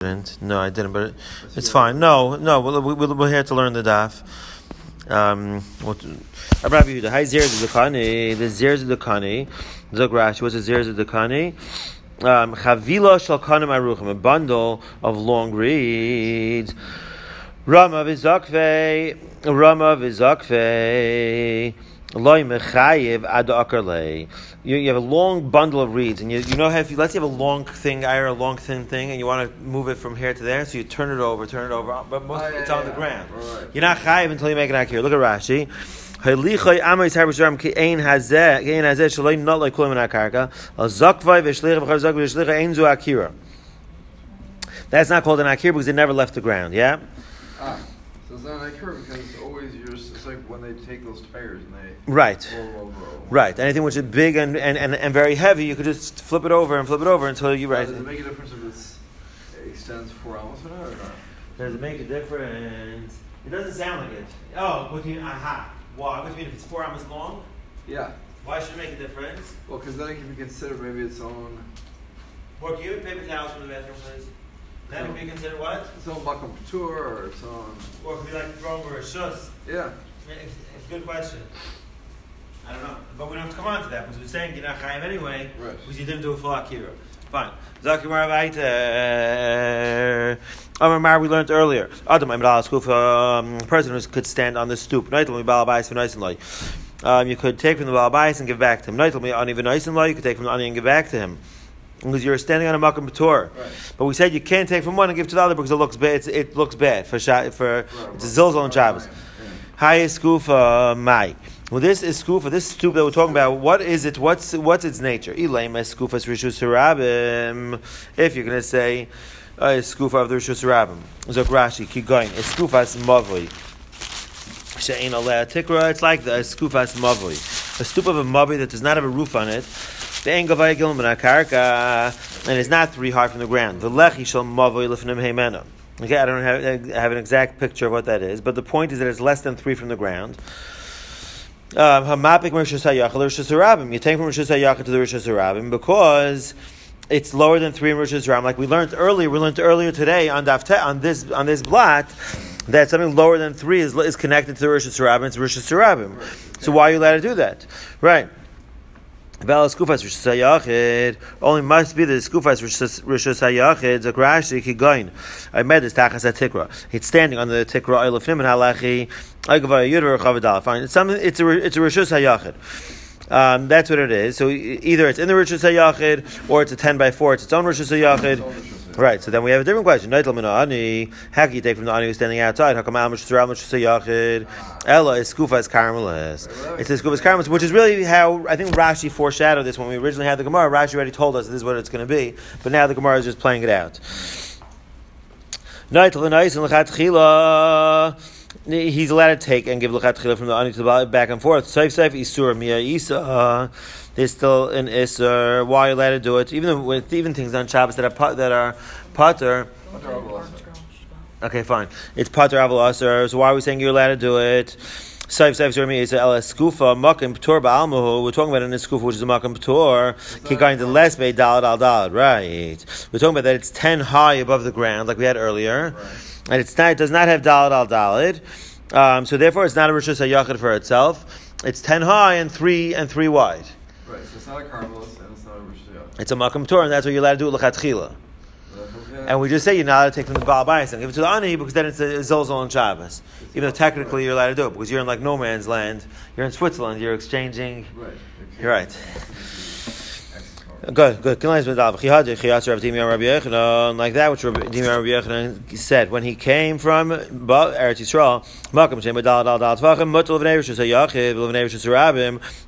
didn't. No, I didn't, but it, it's fine. No, no, we're, we're, we're here to learn the daf. Um, what? Rabbi Yehuda, hi Zeres of the the Zeres of the Kani, Zog Rashi, what's the Zeres of the Kani? Um, Chavila shal kanim aruchim, a bundle of long reeds. Rama v'zakvei, Rama v'zakvei. You, you have a long bundle of reeds, and you, you know how if you, let's say you have a long thing, a long thin thing, and you want to move it from here to there, so you turn it over, turn it over, but most oh, yeah, it's yeah, on the ground. Right. You're not chayiv until you make it akir. Look at Rashi. That's not called an akir because it never left the ground. Yeah. Ah, so it's not an akir because it's always you're. It's like when they take those tires and. Right. Right. Anything which is big and, and, and, and, very heavy, you could just flip it over and flip it over until you. Right. Does it make a difference if it extends four hours or not? Does it make a difference? It doesn't sound like it. Oh, what do you? mean? Aha. Why? What do you mean if it's four hours long? Yeah. Why should it make a difference? Well, because then it can be considered maybe its own. What? Do you paper towels from the bathroom, please? That would be considered what? Its own makam tour or its own. Or it could be like throwing over a. Yeah. It's, it's a good question. I don't know, but we don't have to come on to that because we're saying you're not chayim anyway right. because you didn't do a full akira. Fine. Zakimar Vaita. Amar we learned earlier. Adam um, person who could stand on the stoop. Naitel Balabais for nice and light. Um, you could take from the Balabais and give back to him. Naitel Ani nice. You could take from the Ani and give back to him because you're standing on a makam b'tor. Right. But we said you can't take from one and give to the other because it looks bad. it looks bad for for right, it's a zilzal and Shabbos. Hi, skufa mai. Well, this is skufa. This stoop that we're talking about. What is it? What's what's its nature? Elaim skufas rishus harabim. If you're going to say uh, skufa of the rishus harabim, zok Rashi, keep going. Skufas mavli. She'ain aleh tikra. It's like the skufas mavli, a stoop of a mavli that does not have a roof on it. The engavay gilman and it's not three hard from the ground. The lechi shall mavli lifnim heimena. Okay, I don't have, have, an exact picture of what that is, but the point is that it's less than three from the ground. Um, Hamapik Rishus Hayachal Rishus Harabim. You take from Rishus Hayachal to the Rishus Harabim because it's lower than three in Rishus Harabim. Like we learned earlier, we learned earlier today on on this on this blot that something lower than three is, is connected to the Rishus Harabim. It's Rishus Harabim. So why are you allowed to do that? Right. Only must be the skufas rishus hayachid zakrashi kigoin. I met this tachas tikra. It's standing on the tikra oil of him and halachi. I give a yudur chavadal. Fine. It's something. It's a it's a rishus hayachid. Um, that's what it is. So either it's in the rishus hayachid or it's a ten by four. It's its own rishus hayachid. Right, so then we have a different question. How can you take from the ani who's standing outside? How come Ella is skufa is? It's skufa is karmelis, which is really how I think Rashi foreshadowed this when we originally had the Gemara. Rashi already told us this is what it's going to be, but now the Gemara is just playing it out. He's allowed to take and give lechat from the ani to the back and forth. Saif saif isur mia isa there's still an iser. Why are you allowed to do it? Even with even things on Shabbos that are that are pater. Okay, fine. It's pater aval. So why are we saying you're allowed to do it? Saif Saif Zermi is el skufa makim p'tor ba'almuhu. We're talking about an skufa which is a makim p'tor. Keep going to less bay dalad al dalad. Right. We're talking about that it's ten high above the ground, like we had earlier, right. and it's not, it does not have dalad al dalad. Um, so therefore, it's not a rishus hayachid for itself. It's ten high and three and three wide. It's not a karmelis and it's not a rishiyah. It's a makam Torah, and that's what you're allowed to do with lechatchila. And we just say you're not allowed to take from the Baal Bayis and give it to the Ani because then it's a Zolzol and Shabbos. Even though technically you're allowed to do it because you're in like no man's land. You're in Switzerland. You're exchanging. Right. You're right. Good, good. Like that, which Rabbi Yochanan said when he came from Eretz Yisrael,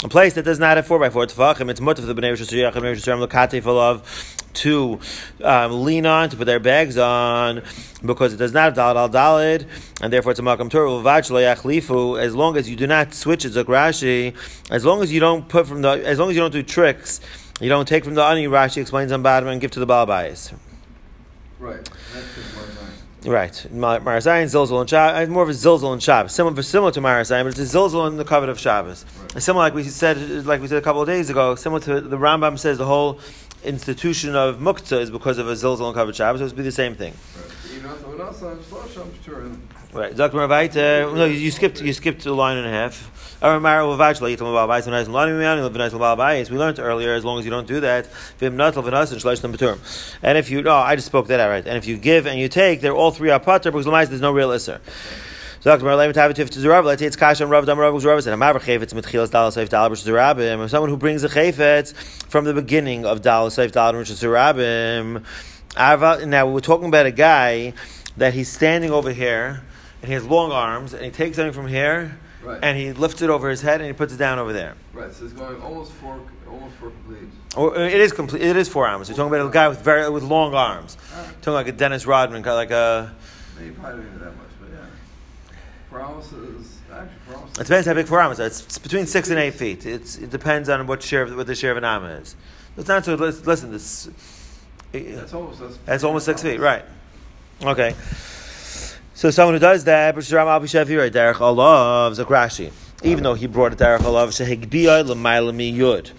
a place that does not have four by four tefachim. It's for the bnei Rishus Yachid, bnei Rishus Yachid, full of to um, lean on to put their bags on because it does not have dalad al dalid, and therefore it's a makam torah. As long as you do not switch it, Rashi, as long as you don't put from the, as long as you don't do tricks you don't take from the ani. Rashi explains on bottom and give to the Baal Bayis. Right. Right. Marasayin, Zilzal, and Shabbos. More of a Zilzal and Shabbos. Similar, similar to Marasayin, but it's a Zilzal in the covet of Shabbos. Right. Similar, like we said, like we said a couple of days ago, similar to the Rambam says the whole institution of muktzah is because of a zilzal and covered Shabbos, so it's be the same thing. Right. Dr. Rabait, uh, no, you, skipped you skipped a line and a half. We learned earlier, as long as you don't do that, and if you no, I just spoke that out right. And if you give and you take, they're all three are pater because there's no real isser. Let me have it to Zerav, let's it's Kasha and Rav Dam Rav Zerav, and Amav Chayfetz Mitchilas Dal Seif Dal Rosh Zerabim, someone who brings a Chayfetz from the beginning of Dal Seif Dal Rosh Zerabim. Now, we're talking about a guy that he's standing over here, and he has long arms, and he takes something from here, Right. and he lifts it over his head, and he puts it down over there. Right, so it's going almost four, almost four complete. Or uh, it is complete. It is four arms. We're talking about a guy with very with long arms. Talking like a Dennis Rodman, kind of like a. Maybe probably not that much, but yeah. Four ounces is actually four ounces. It depends how big four arms are. It's, between six and eight feet. It's, it depends on what share of, what the share of an arm is. It's not so. lis- Listen, this. That's almost that's, That's almost six feet, right? Okay. So someone who does that, Derech Olav Zakrashi, even though he brought it Derech Olav Shehigbiyah L'Mayla Yud.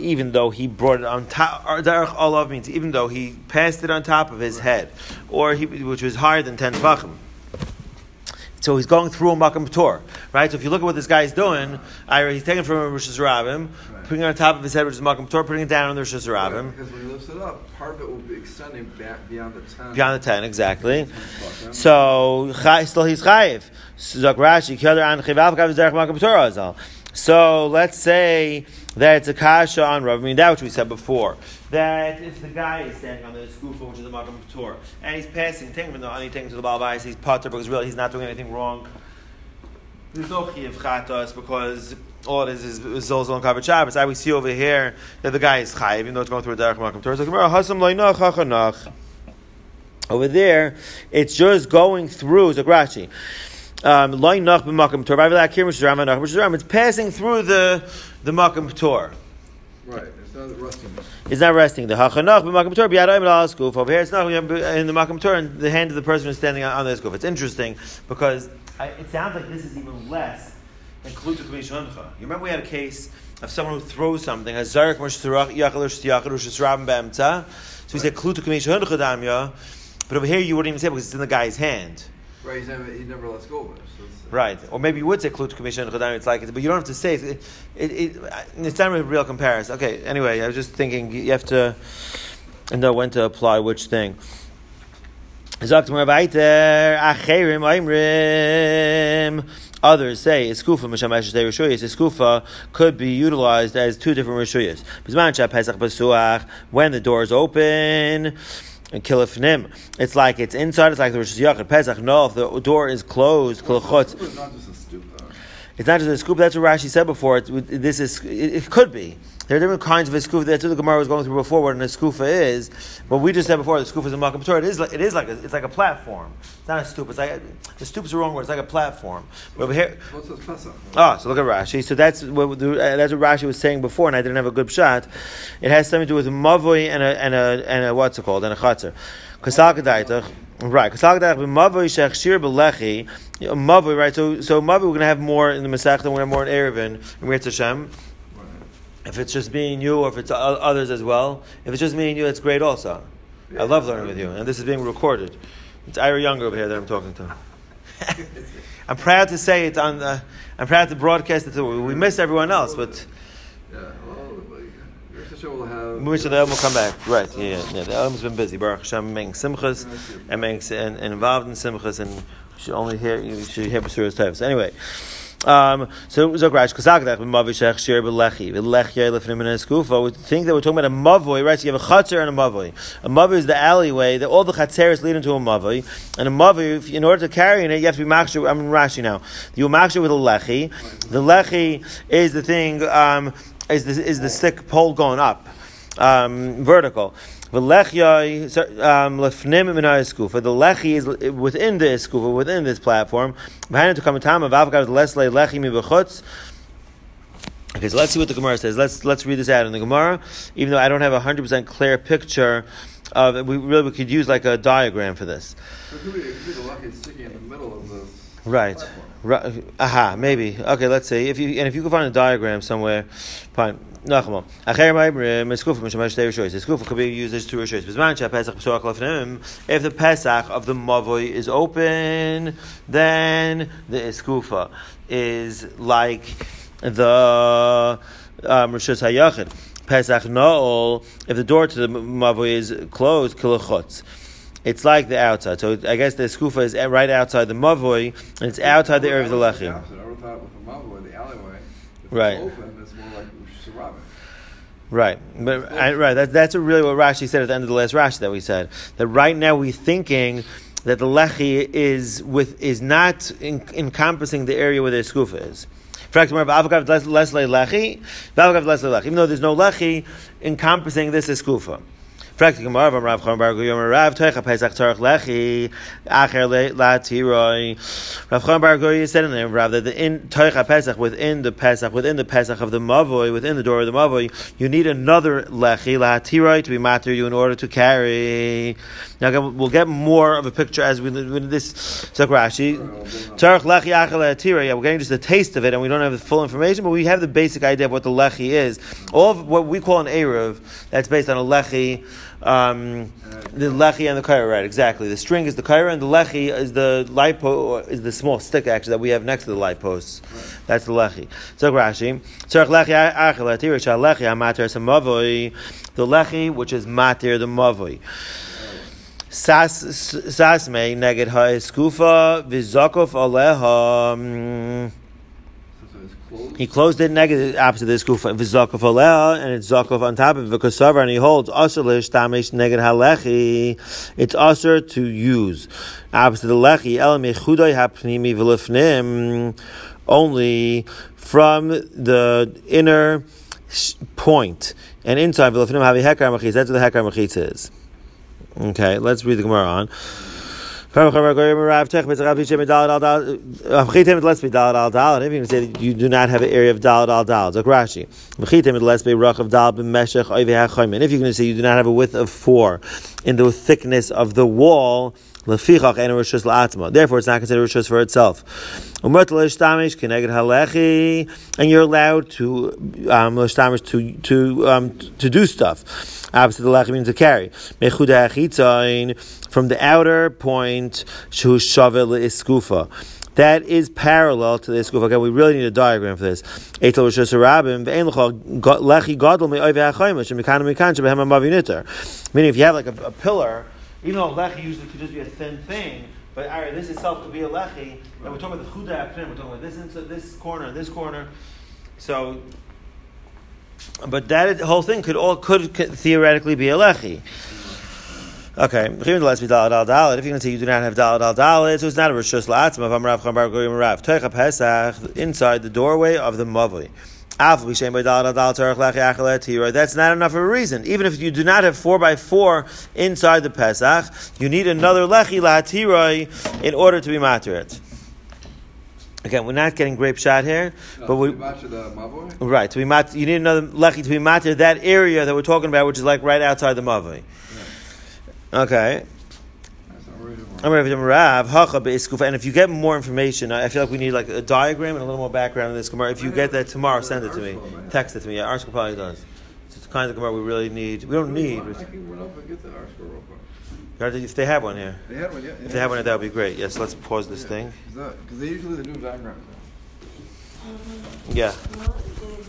Even though he brought it on top, or Derech Olav means even though he passed it on top of his head, or he, which was higher than 10 Tvachim. So he's going through a Makam Tor, right? So if you look at what this guy is doing, he's taking from Rosh Hashanah, putting it on top of his head, which is Makam Tor, putting it down on the Rosh Hashanah. because when he lifts it up, part of it will be extending back beyond the ten. Beyond the 10, exactly. So, still he's chayiv. Zok Rashi, ki other an chiv alv kav zerach makam Torah azal. So, let's say that it's a kasha on Rav, I mean, that which we said before. That if the guy is standing on the skufa, which is the makam Torah, and he's passing, taking from the honey, taking to the balbais, he's potter because really he's not doing anything wrong. There's no chiv chatos because all it is is zolzol and kavet Shabbos. I we see over here that the guy is chayiv, even though it's going through a derech makam Torah. It's like, hasam loinach hachanach. Over there, it's just going through Zagrachi. Um, loin nach b'makam tor. V'avilak here, which is Rama nach, which is It's passing through the the makam tor. Right, it's not rusting. It's not resting. The hachanach b'makam tor b'yadayim al skuf. Over here, it's not in the makam tor, and the hand of the person who's standing on, on the skuf. It's interesting because I, it sounds like this is even less klutu k'mishoncha. You remember we had a case of someone who throws something. A zarek moshe tirach yachal or shtiyachal or shesrabim b'emtza. So we said damya. But over here, you wouldn't even say it because it's in the guy's hand. Right, he's never, he never lets go of it. So uh, Right, or maybe you would say klut commission chadam. It's like, it, but you don't have to say it. It, it, it. It's not a real comparison. Okay. Anyway, I was just thinking you have to know when to apply which thing. Others say eskufa mishamesh de rishuyas. Eskufa could be utilized as two different rishuyas. Bisman shah pesach basuach when the door is open. And kilifnim, it's like it's inside. It's like the Rosh Hashanah Pesach. No, if the door is closed, it's not just a stoop, though. It's not just a scoop. That's what Rashi said before. It's, this is it, it could be. There are different kinds of a scoop. That's what the Gemara was going through before. What an eskufa is. But we just said before the scoop is a makam Torah. It is like it is like a, it's like a platform. It's not a stoop. It's like the stoop is the wrong word. It's like a platform. But over here. What's this? Oh, so look at Rashi. So that's what the, uh, that's what Rashi was saying before, and I didn't have a good shot. It has something to do with mavoi and a and a and a what's it called and a chatzar. Kasakadaitach. Right, kasakadaitach b'mavoi shechshir b'lechi. Mavoi, right? So so mavoi we're going to have more in the Masech, and we're going to have more in Eruvin in Mirz Hashem. Right. If it's just me and you, or if it's others as well. If it's just me and you, it's great also. I love learning with you, and this is being recorded. It's Ira Younger over here that I'm talking to. I'm proud to say it on the. I'm proud to broadcast it. To, we miss everyone else, but Yeah, well, like, your sister will have. we wish the Elm will come back. Right? Yeah, yeah. yeah. The Elm's been busy. Baruch Hashem, making simchas and making and, and involved in simchas, and you should only hear you should hear Basuras types. Anyway. Um, so Zok Rash Kazakdach b'mavishach shir b'lechi b'lechya lefnim in eskufa. We think that we're talking about a mavoi, right? So you have a chatzar and a mavoi. A mavoi is the alleyway that all the chatzeres lead into a mavoi, and a mavoi, in order to carry in it, you have to be machshir. I'm in Rashi now. You machshir with a lechi. The lechi is the thing. Um, is the is the stick pole going up, um, vertical. The lechya um, lefnim min eskufa. The lechi is within the eskufa, within this platform. Behind it to come a time of avgav lesle lechi mi bechutz. Okay, so let's see what the Gemara says. Let's let's read this out in the Gemara. Even though I don't have a hundred percent clear picture of we really we could use like a diagram for this. So it could be, it could be the lucky sticky in the middle of this. Right. Right. Aha, maybe. Okay, let's see. If you and if you can find a diagram somewhere, fine. Nachmal. Acher ma'ibrim eskufa mishamesh tei rishoyis. Eskufa could be used as two. Bizman shah pesach. If the pesach of the mavoi is open, then the eskufa is like the um, rishus hayachid. Pesach no'ol. If the door to the mavoi is closed, kilachotz. It's like the outside. So I guess the skufa is right outside the mavoi, and it's outside the area of the lechi. I would thought with the mavoi, the alleyway. If Right. Open, it's more like Sharabah. Right, but I, right. That, that's really what Rashi said at the end of the last Rashi that we said. That right now we're thinking that the lechi is with is not in, encompassing the area where the skufa is. In fact, remember, avagav less lechi, avagav less lechi. Even though there's no lechi encompassing this skufa. Rav Chaim Bar Guryom Rav Toicha Pesach Tzarech Lechi Acher La Rav said in that the in Toicha Pesach within the Pesach within the Pesach of the Mavoi within the door of the Mavoi, you need another Lechi La to be matter you in order to carry. Now we'll get more of a picture as we in this Tzak Rashi. Tzarech Lechi Acher La Yeah, we're getting just a taste of it, and we don't have the full information, but we have the basic idea of what the Lechi is. All of what we call an Erev, that's based on a Lechi um, the lechi and the kaira, right? Exactly. The string is the kaira, and the lechi is the light po- is the small stick actually that we have next to the light posts. That's the lechi. So Rashi, the lechi which is matir the mavoi. Sas sasme neged ha eskufa vizakov aleha. mm, So it's closed. He closed it negative opposite this kufa v'zakov and it's zakov on top of it v'kasavar, and he holds asur l'ishtamish neged halechi. It's asur to use opposite the lechi el mechudai hapnimi v'lifnim only from the inner point and inside v'lifnim havi hekar machitz. That's what the hekar machitz is. Okay, let's read the Gemara on. If you can say you do not have an area of dalad al dalad, like Rashi. And if you're going to say you do not have a width of four in the thickness of the wall, lefichach and rishus la'atma. Therefore, it's not considered rishus for itself. And you're allowed to um, to to um, to do stuff. Opposite the lechi means to carry. From the outer point shu shavel iskufa. That is parallel to the iskufa. Okay, we really need a diagram for this. Meaning, if you have like a, a pillar, even though lechi usually could just be a thin thing, but this itself could be a lechi. And we're talking about the chuda apnim. We're talking about this this corner, this corner. So, but that whole thing could all could, could theoretically be a lechi. Okay, if you're going to say you do not have dalad al dalad, so it's not a rishus la'atzma. If I'm Rav Chambar Goyim Rav Pesach inside the doorway of the mavoi. Av b'shem by dalad al dalad terach lechi achalet tira. That's not enough of a reason. Even if you do not have four by four inside the Pesach, you need another lechi la'atiroi in order to be maturit. Again, we're not getting grape shot here, No, but we. we match the. Right, to be mat, you need another lechi to be matir that area that we're talking about, which is like right outside the mavoi. Okay, That's not really I'm Rav Rav Hacha be'iskufa. And if you get more information, I I feel like we need like a diagram and a little more background in this Gemara. If you get that tomorrow, send it to me. Text it to me. Yeah, ArtScroll probably does. It's the kind of Gemara we really need. We don't need. I can run up and get the ArtScroll real quick. If they have one here, They had one, yeah. if they have one, that would be great. Yes, let's pause this thing. Because they usually they do diagrams. Yeah. What?